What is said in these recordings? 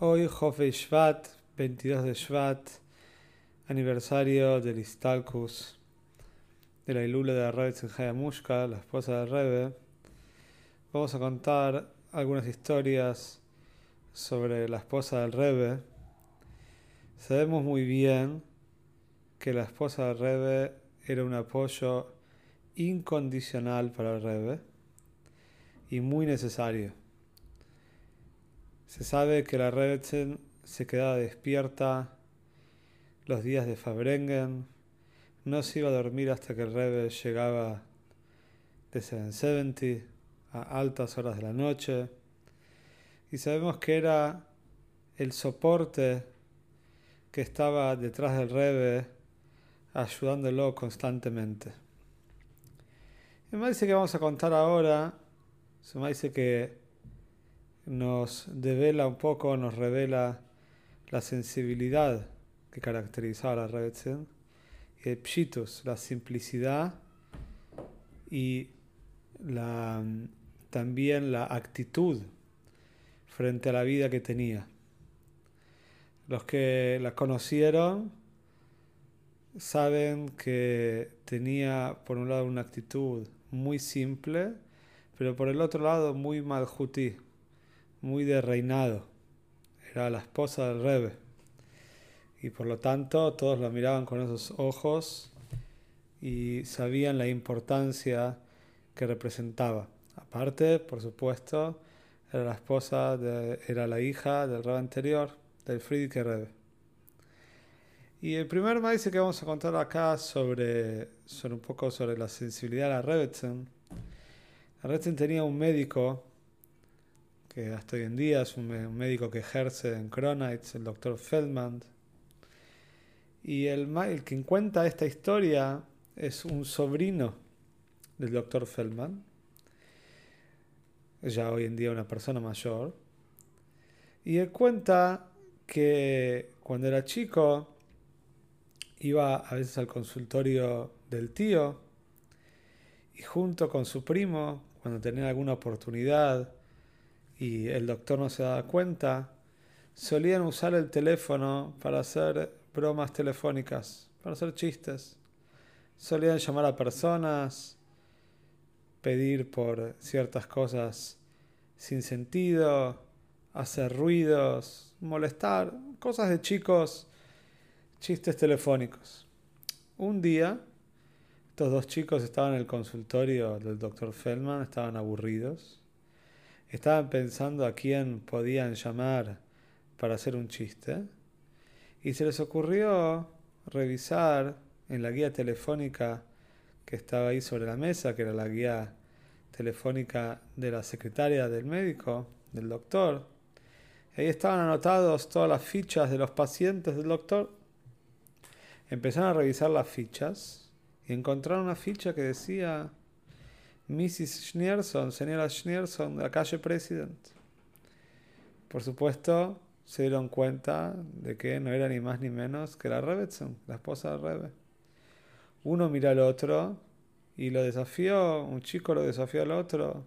Hoy, Jofe Shvat, 22 de Shvat, aniversario del Istalkus, de la Ilula de Rebe Mushka, la esposa de Rebe. Vamos a contar algunas historias sobre la esposa del Rebe. Sabemos muy bien que la esposa del Rebe era un apoyo incondicional para el Rebe y muy necesario. Se sabe que la Rebetzel se quedaba despierta los días de Fabrengen, no se iba a dormir hasta que el Rebe llegaba de 770 a altas horas de la noche. Y sabemos que era el soporte que estaba detrás del Rebe ayudándolo constantemente. Y me dice que vamos a contar ahora, se me dice que nos devela un poco, nos revela la sensibilidad que caracterizaba la Rebetzin y el la simplicidad y también la actitud frente a la vida que tenía. Los que la conocieron saben que tenía por un lado una actitud muy simple, pero por el otro lado muy malhutí, muy de reinado. Era la esposa del Rebe. Y por lo tanto todos la miraban con esos ojos y sabían la importancia que representaba. Aparte, por supuesto, era la esposa, de, era la hija del Rebe anterior, del Friedrich Rebe. Y el primer maíz que vamos a contar acá sobre, sobre un poco sobre la sensibilidad de la Rebetzen. La Rebetzen tenía un médico que hasta hoy en día es un, médico que ejerce en Kronitz, el doctor Feldman. Y el, el quien cuenta esta historia es un sobrino del doctor Feldman, ya hoy en día una persona mayor. Y él cuenta que cuando era chico iba a veces al consultorio del tío y junto con su primo, cuando tenía alguna oportunidad, y el doctor no se daba cuenta, solían usar el teléfono para hacer bromas telefónicas, para hacer chistes. Solían llamar a personas, pedir por ciertas cosas sin sentido, hacer ruidos, molestar, cosas de chicos, chistes telefónicos. Un día, estos dos chicos estaban en el consultorio del doctor Feldman, estaban aburridos Estaban pensando a quién podían llamar para hacer un chiste y se les ocurrió revisar en la guía telefónica que estaba ahí sobre la mesa, que era la guía telefónica de la secretaria del médico, del doctor. ahí estaban anotados todas las fichas de los pacientes del doctor. Empezaron a revisar las fichas y encontraron una ficha que decía Mrs. Schneerson, señora Schneerson, de la calle President. Por supuesto, se dieron cuenta de que no era ni más ni menos que la Rebetson, la esposa de Rebe. Uno mira al otro y lo desafió, un chico lo desafió al otro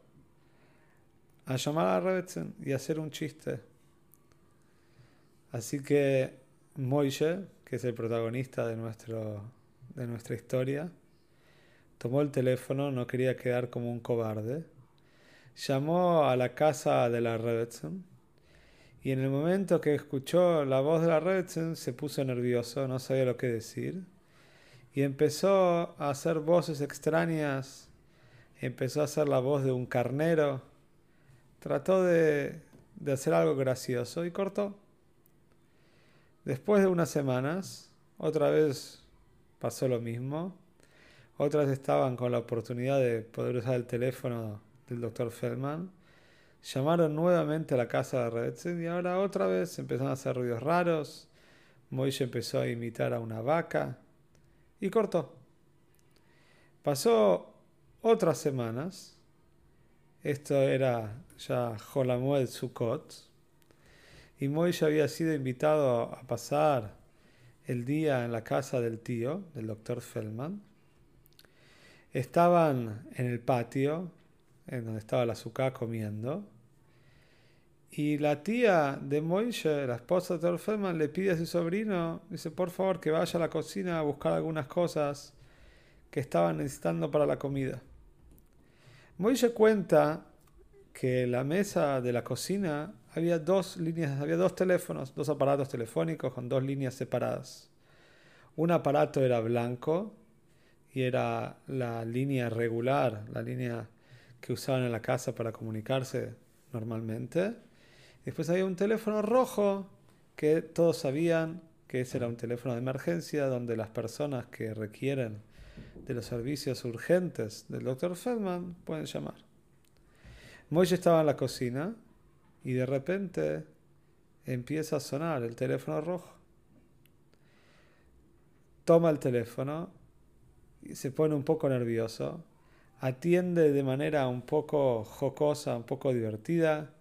a llamar a Rebetson y hacer un chiste. Así que Moishe, que es el protagonista de, nuestro, de nuestra historia, Tomó el teléfono, no quería quedar como un cobarde. Llamó a la casa de la Rebetson y en el momento que escuchó la voz de la Rebetson se puso nervioso, no sabía lo que decir y empezó a hacer voces extrañas. Empezó a hacer la voz de un carnero. Trató de, de hacer algo gracioso y cortó. Después de unas semanas, otra vez pasó lo mismo otras estaban con la oportunidad de poder usar el teléfono del doctor Feldman. llamaron nuevamente a la casa de Rebetzin y ahora otra vez empezaron a hacer ruidos raros. Moishe empezó a imitar a una vaca y cortó. Pasó otras semanas. Esto era ya Jolamuel Sukkot. Y Moishe había sido invitado a pasar el día en la casa del tío, del doctor Feldman. Estaban en el patio, en donde estaba la azúcar comiendo. Y la tía de Moishe, la esposa del doctor Feldman, le pide a su sobrino, dice, por favor, que vaya a la cocina a buscar algunas cosas que estaban necesitando para la comida. Moishe cuenta que en la mesa de la cocina había dos líneas, había dos teléfonos, dos aparatos telefónicos con dos líneas separadas. Un aparato era blanco y era la línea regular, la línea que usaban en la casa para comunicarse normalmente. Después había un teléfono rojo que todos sabían que ese era un teléfono de emergencia donde las personas que requieren de los servicios urgentes del doctor Feldman pueden llamar. Moishe estaba en la cocina y de repente empieza a sonar el teléfono rojo. Toma el teléfono se pone un poco nervioso. Atiende de manera un poco jocosa, un poco divertida.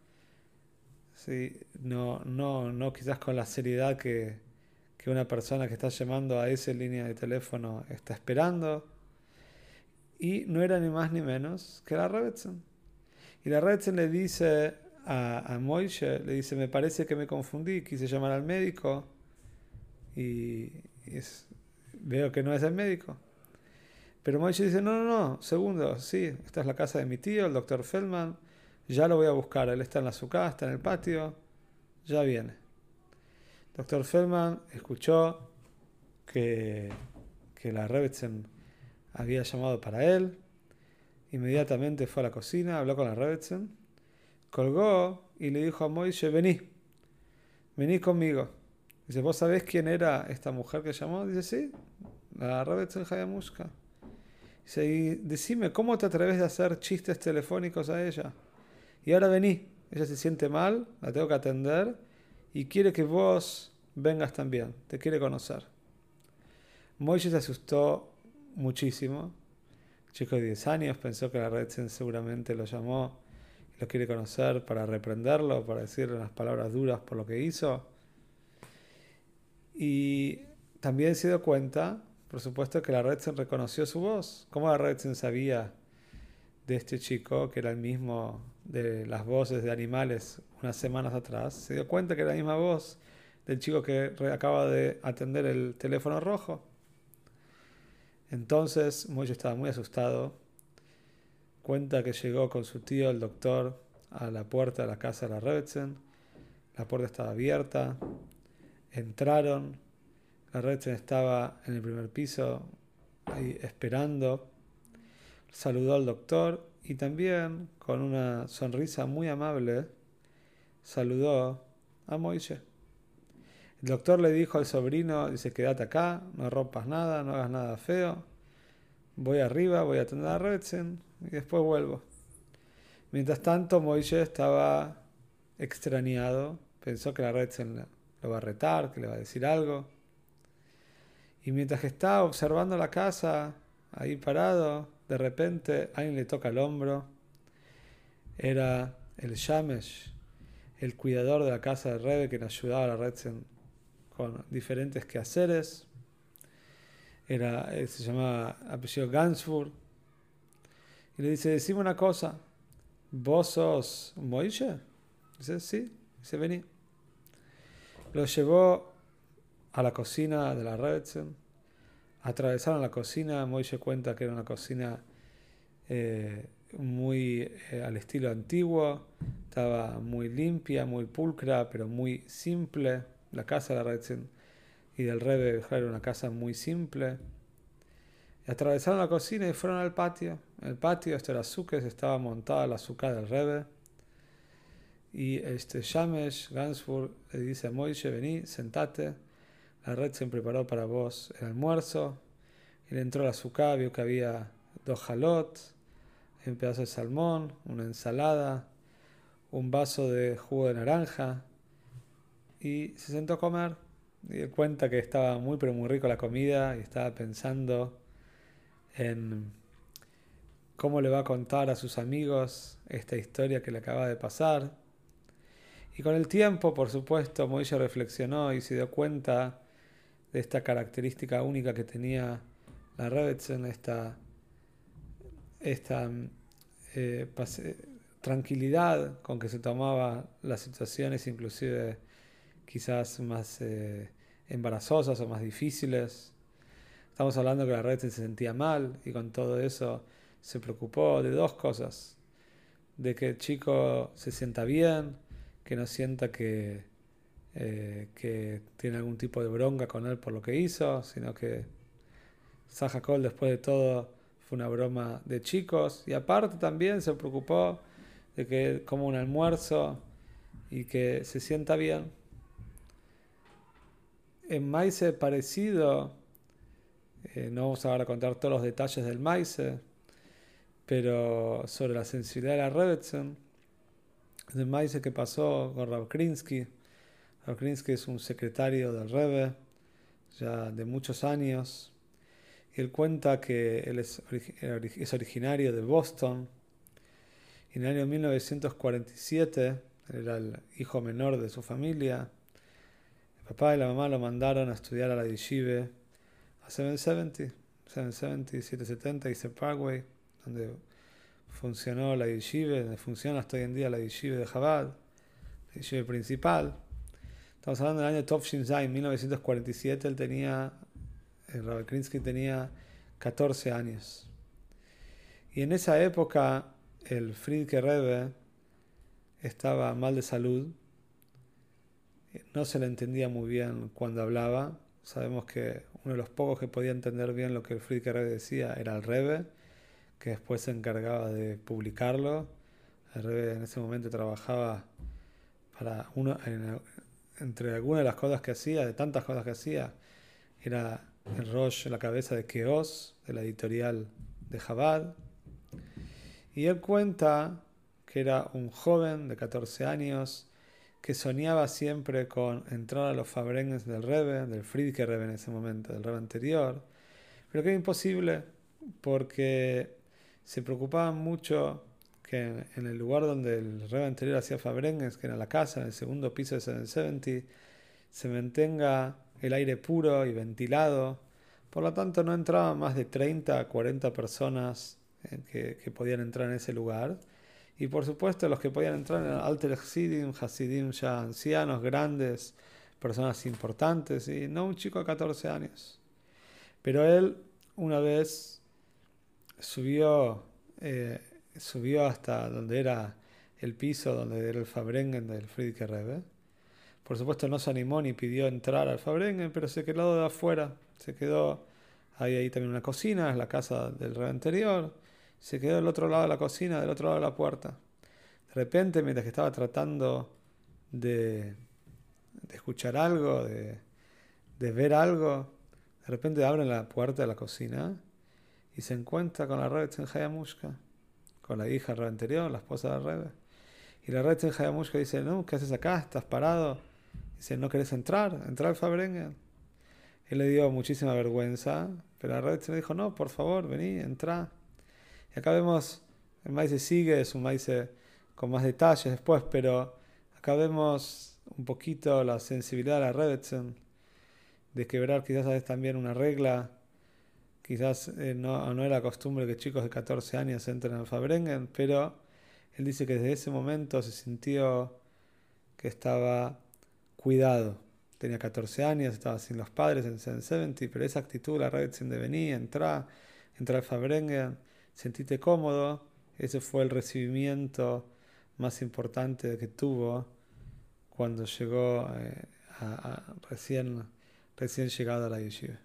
Sí, no, no, no quizás con la seriedad que, que una persona que está llamando a esa línea de teléfono está esperando. Y no era ni más ni menos que la Rebetzin. Y la Rebetzin le dice a, a Moishe, le dice, me parece que me confundí, quise llamar al médico y, veo que no es el médico. Pero Moishe dice, no, no, no, segundo, sí, esta es la casa de mi tío, el doctor Feldman, ya lo voy a buscar, él está en la su casa, está en el patio, ya viene. Doctor Feldman escuchó que, que la Rebetzin había llamado para él. Inmediatamente fue a la cocina, habló con la Rebetzin, colgó y le dijo a Moishe, vení, vení conmigo. Dice, ¿vos sabés quién era esta mujer que llamó? Dice, sí, la Rebetzin Hayamushka. Dice, decime, ¿cómo te atreves de hacer chistes telefónicos a ella? Y ahora vení, ella se siente mal, la tengo que atender y quiere que vos vengas también, te quiere conocer. Moishe se asustó muchísimo. chico de 10 años pensó que la red seguramente lo llamó y lo quiere conocer para reprenderlo, para decirle unas palabras duras por lo que hizo. Y también se dio cuenta, por supuesto, que la Redsen reconoció su voz. ¿Cómo la Redsen sabía de este chico, que era el mismo de las voces de animales unas semanas atrás? Se dio cuenta que era la misma voz del chico que acaba de atender el teléfono rojo. Entonces Moishe estaba muy asustado. Cuenta que llegó con su tío, el doctor, a la puerta de la casa de la Rebetzen. La puerta estaba abierta. Entraron. La Rebetzen estaba en el primer piso, ahí esperando. Saludó al doctor y también, con una sonrisa muy amable, saludó a Moishe. El doctor le dijo al sobrino, dice, quédate acá, no rompas nada, no hagas nada feo. Voy arriba, voy a atender a Retzen y después vuelvo. Mientras tanto, Moisés estaba extrañado, pensó que la Retzen lo va a retar, que le va a decir algo. Y mientras que estaba observando la casa, ahí parado, de repente alguien le toca el hombro. Era el Shamesh, el cuidador de la casa de Rebe que le ayudaba a la Retzen con diferentes quehaceres. Era, eh, se llamaba apellido Gansfur. Y le dice, decime una cosa, ¿vos sos Moishe? Dice, sí. Dice, vení. Lo llevó a la cocina de la Rebetzen. Atravesaron la cocina. Moishe cuenta que era una cocina eh, muy eh, al estilo antiguo. Estaba muy limpia, muy pulcra, pero muy simple. La casa de la Retzen y del Rebe era una casa muy simple. Atravesaron la cocina y fueron al patio. El patio, este era azúcar, estaba montada la azúcar del Rebe. Y este Shamesh Gansfur le dice a Moishe, vení, sentate. La red se preparó para vos el almuerzo. Le entró la azúcar, vio que había dos jalots, un pedazo de salmón, una ensalada, un vaso de jugo de naranja y se sentó a comer. Y él cuenta que estaba muy pero muy rico la comida y estaba pensando en cómo le va a contar a sus amigos esta historia que le acaba de pasar. Y con el tiempo, por supuesto, Moishe reflexionó y se dio cuenta esta característica única que tenía la Rebetzin, esta, esta eh, tranquilidad con que se tomaba las situaciones, inclusive quizás más eh, embarazosas o más difíciles. Estamos hablando que la Rebetzin se sentía mal y con todo eso se preocupó de dos cosas. De que el chico se sienta bien, que no sienta que eh, que tiene algún tipo de bronca con él por lo que hizo, sino que Cole después de todo fue una broma de chicos y aparte también se preocupó de que coma un almuerzo y que se sienta bien. En Maise parecido, eh, no vamos ahora a contar todos los detalles del Maise, pero sobre la sensibilidad de la Rebetzin, el Maise que pasó con Rav Krinsky, Krinsky es un secretario del Rebbe ya de muchos años. Él cuenta que él es, originario de Boston. Y en el año 1947 era el hijo menor de su familia. El papá y la mamá lo mandaron a estudiar a la yeshiva a 770, 770, 770 y Parkway, donde funcionó la yeshiva, donde funciona hasta hoy en día la yeshiva de Chabad, la yeshiva principal. Estamos hablando del año Tovshin en 1947. Él tenía, el Rabbi Krinsky tenía 14 años. Y en esa época, el Friedke Rebbe estaba mal de salud. No se le entendía muy bien cuando hablaba. Sabemos que uno de los pocos que podía entender bien lo que el Friedke Rebbe decía era el Rebbe, que después se encargaba de publicarlo. El Rebbe en ese momento trabajaba para uno, en, entre algunas de las cosas que hacía, de tantas cosas que hacía, era el Rosh, la cabeza de Keos, de la editorial de Jabad. Y él cuenta que era un joven de 14 años que soñaba siempre con entrar a los Fabrengues del Rebe, del Friedke Rebe en ese momento, del Rebe anterior, pero que era imposible porque se preocupaban mucho que en el lugar donde el rey anterior hacía Fabrengues, que era la casa, en el segundo piso de 770, se mantenga el aire puro y ventilado. Por lo tanto, no entraban más de 30 a 40 personas eh, que, podían entrar en ese lugar. Y por supuesto, los que podían entrar eran Alter Hasidim, Hasidim ya ancianos, grandes, personas importantes, y no un chico de 14 años. Pero él, una vez, subió eh, subió hasta donde era el piso, donde era el Fabrengen del Friedrich Rebbe. Por supuesto no se animó ni pidió entrar al Fabrengen, pero se quedó de afuera. Se quedó, ahí, ahí también una cocina, es la casa del Rebbe anterior. Se quedó del otro lado de la cocina, del otro lado de la puerta. De repente, mientras que estaba tratando de, de escuchar algo, de, de ver algo, de repente abren la puerta de la cocina y se encuentra con la Rebbe Hayamushka con la hija anterior, la esposa de Rebe. Y la Rebbe Hayamushka dice, no, ¿qué haces acá? ¿Estás parado? Dice, ¿no querés entrar? ¿Entrar al Fabrengen? Él le dio muchísima vergüenza, pero la Rebbe le dijo, no, por favor, vení, entra. Y acá vemos, el maíz sigue, es un maíz con más detalles después, pero acá vemos un poquito la sensibilidad de la Rebbetzin, de quebrar quizás a veces también una regla Quizás eh, no, era costumbre que chicos de 14 años entren al Fabrengen, pero él dice que desde ese momento se sintió que estaba cuidado. Tenía 14 años, estaba sin los padres en 70, pero esa actitud, la red sin de venir, entrar, entrar al Fabrengen, sentirte cómodo, ese fue el recibimiento más importante que tuvo cuando llegó eh, recién, recién llegado a la yeshiva.